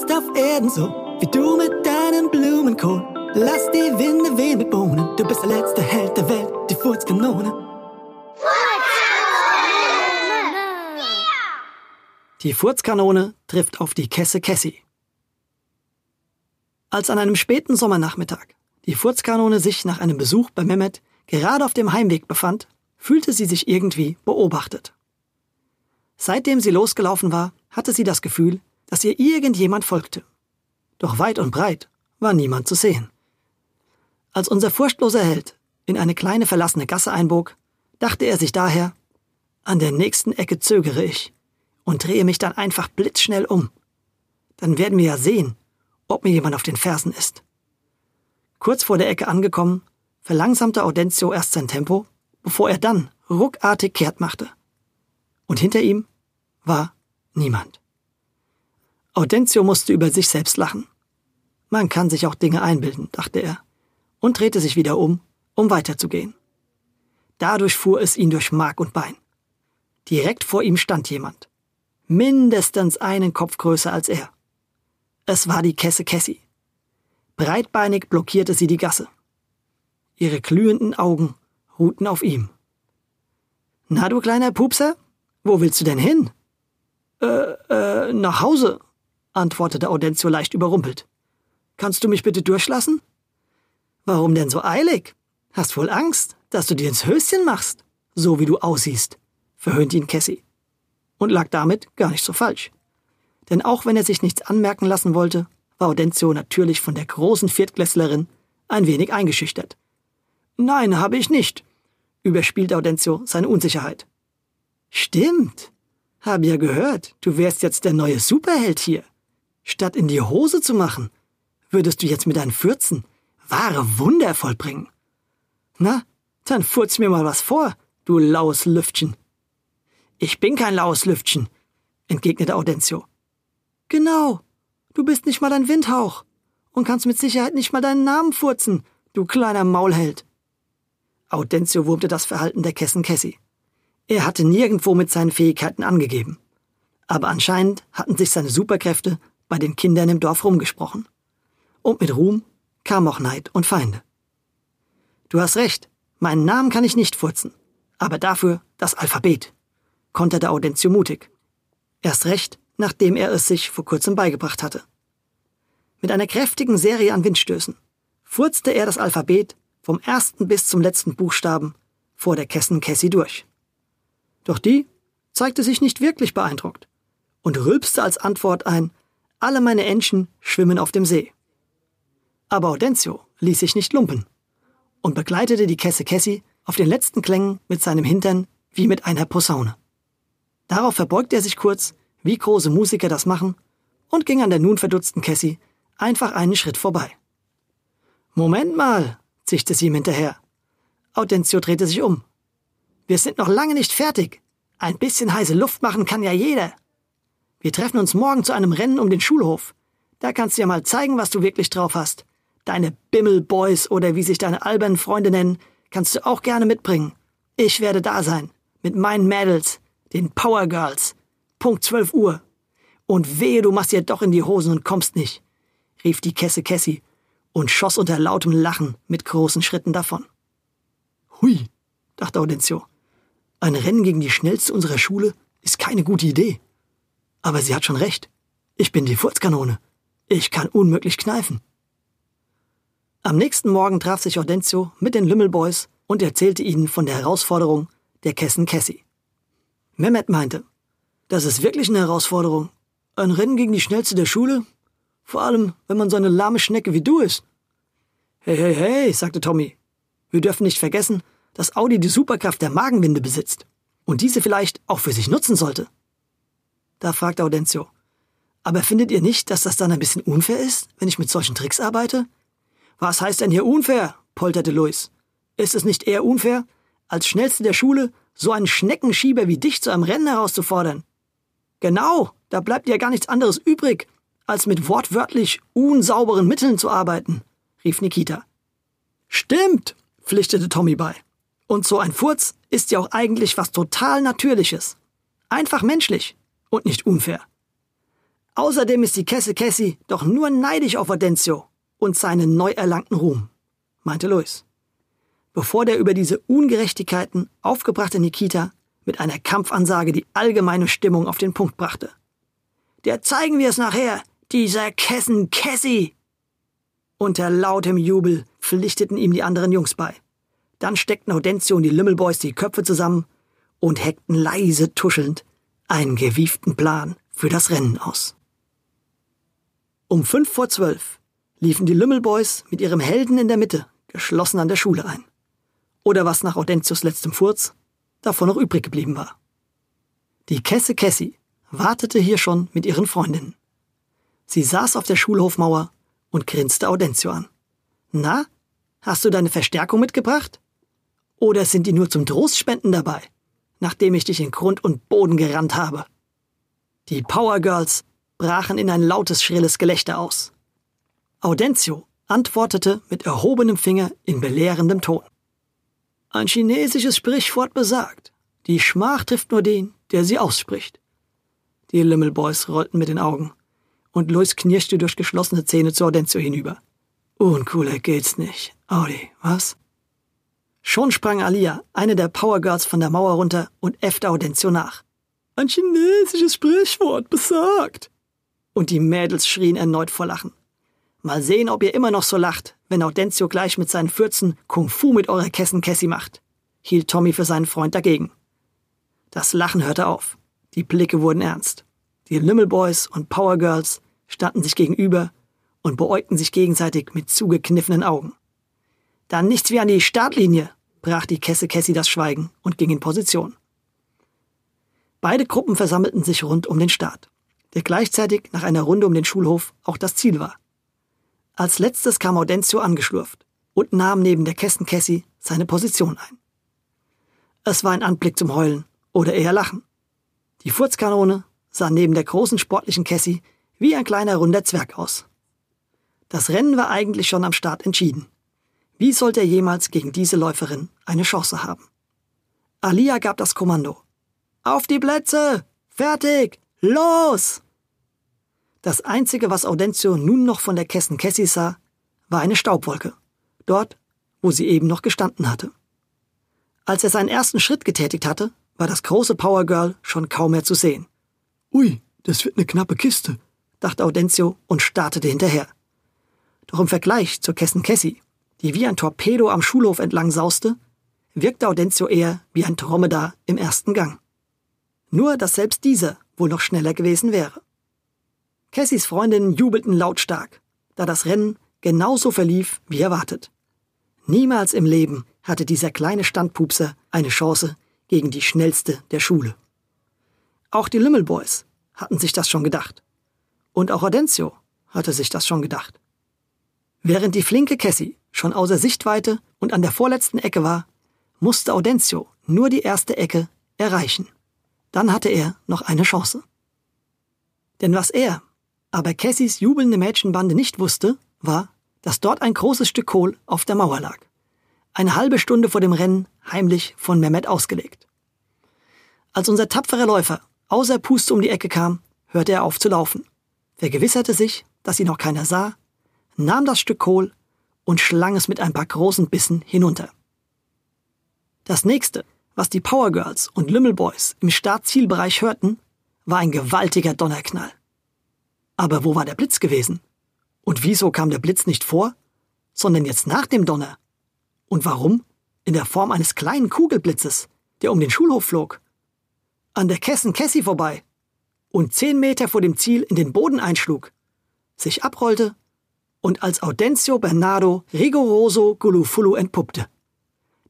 jetzt auf Erden so, wie du mit deinem Blumenkohl. Lass die Winde wehen mit Bohnen, du bist der letzte Held der Welt, die Furzkanone. Die Furzkanone trifft auf die Kesse Cassie. Als an einem späten Sommernachmittag die Furzkanone sich nach einem Besuch bei Mehmet gerade auf dem Heimweg befand, fühlte sie sich irgendwie beobachtet. Seitdem sie losgelaufen war, hatte sie das Gefühl, dass ihr irgendjemand folgte. Doch weit und breit war niemand zu sehen. Als unser furchtloser Held in eine kleine verlassene Gasse einbog, dachte er sich daher, an der nächsten Ecke zögere ich und drehe mich dann einfach blitzschnell um. Dann werden wir ja sehen, ob mir jemand auf den Fersen ist. Kurz vor der Ecke angekommen, verlangsamte Audencio erst sein Tempo, bevor er dann ruckartig kehrt machte. Und hinter ihm war niemand. Audencio musste über sich selbst lachen. Man kann sich auch Dinge einbilden, dachte er, und drehte sich wieder um, um weiterzugehen. Dadurch fuhr es ihn durch Mark und Bein. Direkt vor ihm stand jemand. Mindestens einen Kopf größer als er. Es war die Kesse Cassie. Breitbeinig blockierte sie die Gasse. Ihre glühenden Augen ruhten auf ihm. Na, du kleiner Pupser, wo willst du denn hin? Äh, äh, nach Hause, antwortete Audencio leicht überrumpelt. Kannst du mich bitte durchlassen? Warum denn so eilig? Hast wohl Angst, dass du dir ins Höschen machst, so wie du aussiehst, verhöhnte ihn Cassie. Und lag damit gar nicht so falsch. Denn auch wenn er sich nichts anmerken lassen wollte, war Audencio natürlich von der großen Viertklässlerin ein wenig eingeschüchtert. Nein, habe ich nicht, überspielt Audencio seine Unsicherheit. Stimmt. Hab ja gehört, du wärst jetzt der neue Superheld hier. Statt in die Hose zu machen, würdest du jetzt mit deinen Fürzen wahre Wunder vollbringen. Na, dann furz mir mal was vor, du laues Lüftchen. Ich bin kein laues Lüftchen, entgegnete Audencio. Genau, du bist nicht mal ein Windhauch und kannst mit Sicherheit nicht mal deinen Namen furzen, du kleiner Maulheld. Audencio wurmte das Verhalten der Kessen Cassie. Er hatte nirgendwo mit seinen Fähigkeiten angegeben. Aber anscheinend hatten sich seine Superkräfte bei den Kindern im Dorf rumgesprochen. Und mit Ruhm kam auch Neid und Feinde. Du hast recht, meinen Namen kann ich nicht furzen, aber dafür das Alphabet, konterte Audencio mutig. Erst recht, nachdem er es sich vor kurzem beigebracht hatte. Mit einer kräftigen Serie an Windstößen furzte er das Alphabet vom ersten bis zum letzten Buchstaben vor der Kessen Cassie durch. Doch die zeigte sich nicht wirklich beeindruckt und rülpste als Antwort ein, alle meine Entchen schwimmen auf dem See. Aber Audencio ließ sich nicht lumpen und begleitete die Kesse Cassie auf den letzten Klängen mit seinem Hintern wie mit einer Posaune. Darauf verbeugte er sich kurz, wie große Musiker das machen, und ging an der nun verdutzten Cassie einfach einen Schritt vorbei. Moment mal, zischte sie ihm hinterher. Audencio drehte sich um. Wir sind noch lange nicht fertig. Ein bisschen heiße Luft machen kann ja jeder. Wir treffen uns morgen zu einem Rennen um den Schulhof. Da kannst du ja mal zeigen, was du wirklich drauf hast. Deine Bimmelboys oder wie sich deine albernen Freunde nennen, kannst du auch gerne mitbringen. Ich werde da sein. Mit meinen Mädels, den Power Girls. Punkt 12 Uhr. Und wehe, du machst dir doch in die Hosen und kommst nicht, rief die Kesse Cassie und schoss unter lautem Lachen mit großen Schritten davon. Hui, dachte Audencio. Ein Rennen gegen die schnellste unserer Schule ist keine gute Idee. Aber sie hat schon recht. Ich bin die Furzkanone. Ich kann unmöglich kneifen. Am nächsten Morgen traf sich Audencio mit den Lümmelboys und erzählte ihnen von der Herausforderung der Kessen Cassie. Mehmet meinte, das ist wirklich eine Herausforderung. Ein Rennen gegen die schnellste der Schule? Vor allem, wenn man so eine lahme Schnecke wie du ist. Hey, hey, hey, sagte Tommy. Wir dürfen nicht vergessen, dass Audi die Superkraft der Magenwinde besitzt und diese vielleicht auch für sich nutzen sollte. Da fragte Audencio. Aber findet ihr nicht, dass das dann ein bisschen unfair ist, wenn ich mit solchen Tricks arbeite? Was heißt denn hier unfair? polterte Luis. Ist es nicht eher unfair, als Schnellste der Schule so einen Schneckenschieber wie dich zu einem Rennen herauszufordern? Genau, da bleibt ja gar nichts anderes übrig, als mit wortwörtlich unsauberen Mitteln zu arbeiten, rief Nikita. Stimmt, pflichtete Tommy bei. Und so ein Furz ist ja auch eigentlich was total Natürliches. Einfach menschlich und nicht unfair. Außerdem ist die Kesse Cassie doch nur neidisch auf Audencio und seinen neu erlangten Ruhm, meinte Louis. Bevor der über diese Ungerechtigkeiten aufgebrachte Nikita mit einer Kampfansage die allgemeine Stimmung auf den Punkt brachte. Der zeigen wir es nachher, dieser Kessen Cassie! Unter lautem Jubel pflichteten ihm die anderen Jungs bei. Dann steckten Audencio und die Lümmelboys die Köpfe zusammen und heckten leise tuschelnd einen gewieften Plan für das Rennen aus. Um fünf vor zwölf liefen die Lümmelboys mit ihrem Helden in der Mitte geschlossen an der Schule ein. Oder was nach Audentius letztem Furz davon noch übrig geblieben war. Die Kesse Cassie wartete hier schon mit ihren Freundinnen. Sie saß auf der Schulhofmauer und grinste Audencio an. Na, hast du deine Verstärkung mitgebracht? Oder sind die nur zum Trostspenden dabei, nachdem ich dich in Grund und Boden gerannt habe? Die Power Girls brachen in ein lautes, schrilles Gelächter aus. Audencio antwortete mit erhobenem Finger in belehrendem Ton. Ein chinesisches Sprichwort besagt, die Schmach trifft nur den, der sie ausspricht. Die Lümmelboys rollten mit den Augen, und Louis knirschte durch geschlossene Zähne zu Audencio hinüber. Uncooler geht's nicht. Audi, was? Schon sprang Alia, eine der Power Girls, von der Mauer runter und äffte Audencio nach. Ein chinesisches Sprichwort besagt und die Mädels schrien erneut vor Lachen. Mal sehen, ob ihr immer noch so lacht, wenn Audencio gleich mit seinen Fürzen Kung Fu mit eurer Kessen Cassie macht, hielt Tommy für seinen Freund dagegen. Das Lachen hörte auf. Die Blicke wurden ernst. Die Lümmelboys und Power Girls standen sich gegenüber und beäugten sich gegenseitig mit zugekniffenen Augen. Dann nichts wie an die Startlinie, brach die Kesse Cassie das Schweigen und ging in Position. Beide Gruppen versammelten sich rund um den Start der gleichzeitig nach einer Runde um den Schulhof auch das Ziel war. Als letztes kam Audencio angeschlurft und nahm neben der Kästen Cassie seine Position ein. Es war ein Anblick zum Heulen oder eher Lachen. Die Furzkanone sah neben der großen sportlichen Cassie wie ein kleiner runder Zwerg aus. Das Rennen war eigentlich schon am Start entschieden. Wie sollte er jemals gegen diese Läuferin eine Chance haben? Alia gab das Kommando. Auf die Plätze! Fertig! Los! Das Einzige, was Audencio nun noch von der Kessen Cassie sah, war eine Staubwolke, dort, wo sie eben noch gestanden hatte. Als er seinen ersten Schritt getätigt hatte, war das große Power Girl schon kaum mehr zu sehen. Ui, das wird eine knappe Kiste, dachte Audencio und startete hinterher. Doch im Vergleich zur Kessen Cassie, die wie ein Torpedo am Schulhof entlang sauste, wirkte Audencio eher wie ein Dromedar im ersten Gang. Nur, dass selbst dieser wohl noch schneller gewesen wäre. Cassies Freundinnen jubelten lautstark, da das Rennen genauso verlief wie erwartet. Niemals im Leben hatte dieser kleine Standpupser eine Chance gegen die schnellste der Schule. Auch die Lümmelboys hatten sich das schon gedacht. Und auch Audencio hatte sich das schon gedacht. Während die flinke Cassie schon außer Sichtweite und an der vorletzten Ecke war, musste Audencio nur die erste Ecke erreichen. Dann hatte er noch eine Chance. Denn was er, aber Cassies jubelnde Mädchenbande nicht wusste, war, dass dort ein großes Stück Kohl auf der Mauer lag. Eine halbe Stunde vor dem Rennen heimlich von Mehmet ausgelegt. Als unser tapferer Läufer außer Puste um die Ecke kam, hörte er auf zu laufen, vergewisserte sich, dass ihn noch keiner sah, nahm das Stück Kohl und schlang es mit ein paar großen Bissen hinunter. Das nächste, was die Power Girls und Lümmelboys im Startzielbereich hörten, war ein gewaltiger Donnerknall. Aber wo war der Blitz gewesen? Und wieso kam der Blitz nicht vor, sondern jetzt nach dem Donner? Und warum? In der Form eines kleinen Kugelblitzes, der um den Schulhof flog. An der Kessen Cassie vorbei und zehn Meter vor dem Ziel in den Boden einschlug, sich abrollte und als Audencio Bernardo rigoroso Gulufulu entpuppte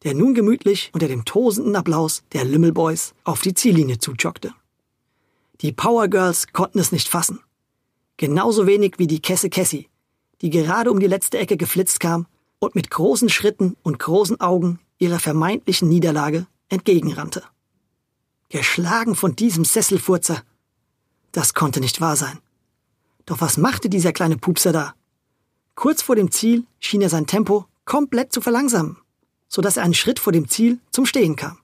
der nun gemütlich unter dem tosenden Applaus der Lümmelboys auf die Ziellinie zujoggte. Die Power Girls konnten es nicht fassen. Genauso wenig wie die Kesse Cassie, die gerade um die letzte Ecke geflitzt kam und mit großen Schritten und großen Augen ihrer vermeintlichen Niederlage entgegenrannte. Geschlagen von diesem Sesselfurzer. Das konnte nicht wahr sein. Doch was machte dieser kleine Pupser da? Kurz vor dem Ziel schien er sein Tempo komplett zu verlangsamen so dass er einen Schritt vor dem Ziel zum Stehen kam.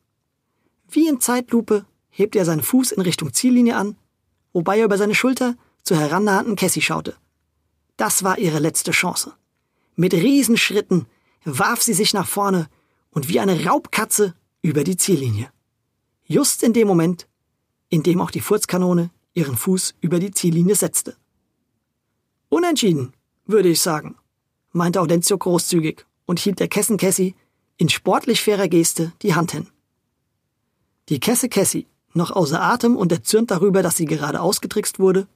Wie in Zeitlupe hebt er seinen Fuß in Richtung Ziellinie an, wobei er über seine Schulter zur herannahenden Cassie schaute. Das war ihre letzte Chance. Mit Riesenschritten warf sie sich nach vorne und wie eine Raubkatze über die Ziellinie. Just in dem Moment, in dem auch die Furzkanone ihren Fuß über die Ziellinie setzte. Unentschieden, würde ich sagen, meinte Audencio großzügig und hielt der Kessen Cassie in sportlich fairer Geste die Hand hin. Die Kesse Cassie, noch außer Atem und erzürnt darüber, dass sie gerade ausgetrickst wurde,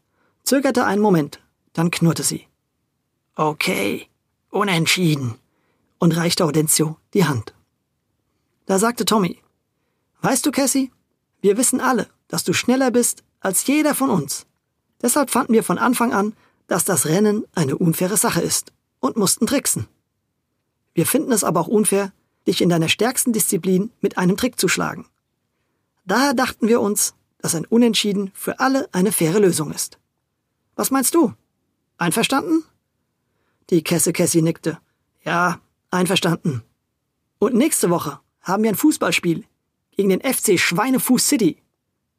zögerte einen Moment, dann knurrte sie. Okay, unentschieden, und reichte Audencio die Hand. Da sagte Tommy, Weißt du, Cassie, wir wissen alle, dass du schneller bist als jeder von uns. Deshalb fanden wir von Anfang an, dass das Rennen eine unfaire Sache ist und mussten tricksen. Wir finden es aber auch unfair, dich in deiner stärksten Disziplin mit einem Trick zu schlagen. Daher dachten wir uns, dass ein Unentschieden für alle eine faire Lösung ist. Was meinst du? Einverstanden? Die Kesse Cassie nickte. Ja, einverstanden. Und nächste Woche haben wir ein Fußballspiel gegen den FC Schweinefuß City,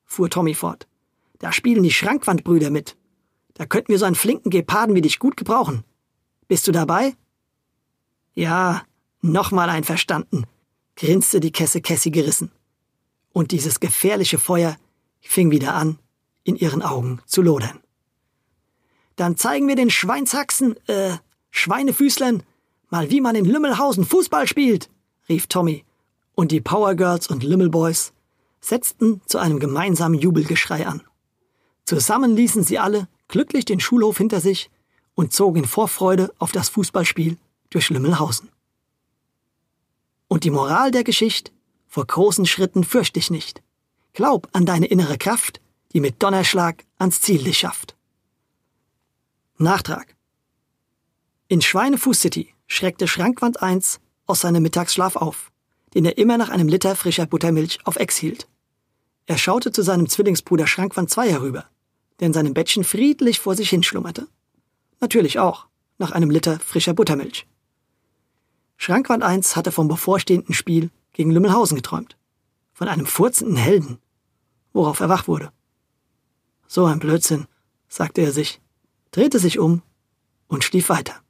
fuhr Tommy fort. Da spielen die Schrankwandbrüder mit. Da könnten wir so einen flinken Geparden wie dich gut gebrauchen. Bist du dabei? Ja, nochmal einverstanden, grinste die Kesse Cassie gerissen. Und dieses gefährliche Feuer fing wieder an, in ihren Augen zu lodern. Dann zeigen wir den Schweinshaxen, äh, Schweinefüßlern, mal wie man in Lümmelhausen Fußball spielt, rief Tommy, und die Power Girls und Lümmelboys setzten zu einem gemeinsamen Jubelgeschrei an. Zusammen ließen sie alle glücklich den Schulhof hinter sich und zogen in Vorfreude auf das Fußballspiel durch Lümmelhausen. Und die Moral der Geschichte? Vor großen Schritten fürcht dich nicht. Glaub an deine innere Kraft, die mit Donnerschlag ans Ziel dich schafft. Nachtrag. In Schweinefuß City schreckte Schrankwand 1 aus seinem Mittagsschlaf auf, den er immer nach einem Liter frischer Buttermilch auf Ex hielt. Er schaute zu seinem Zwillingsbruder Schrankwand 2 herüber, der in seinem Bettchen friedlich vor sich hinschlummerte. Natürlich auch nach einem Liter frischer Buttermilch. Schrankwand 1 hatte vom bevorstehenden Spiel gegen Lümmelhausen geträumt. Von einem furzenden Helden, worauf er wach wurde. So ein Blödsinn, sagte er sich, drehte sich um und schlief weiter.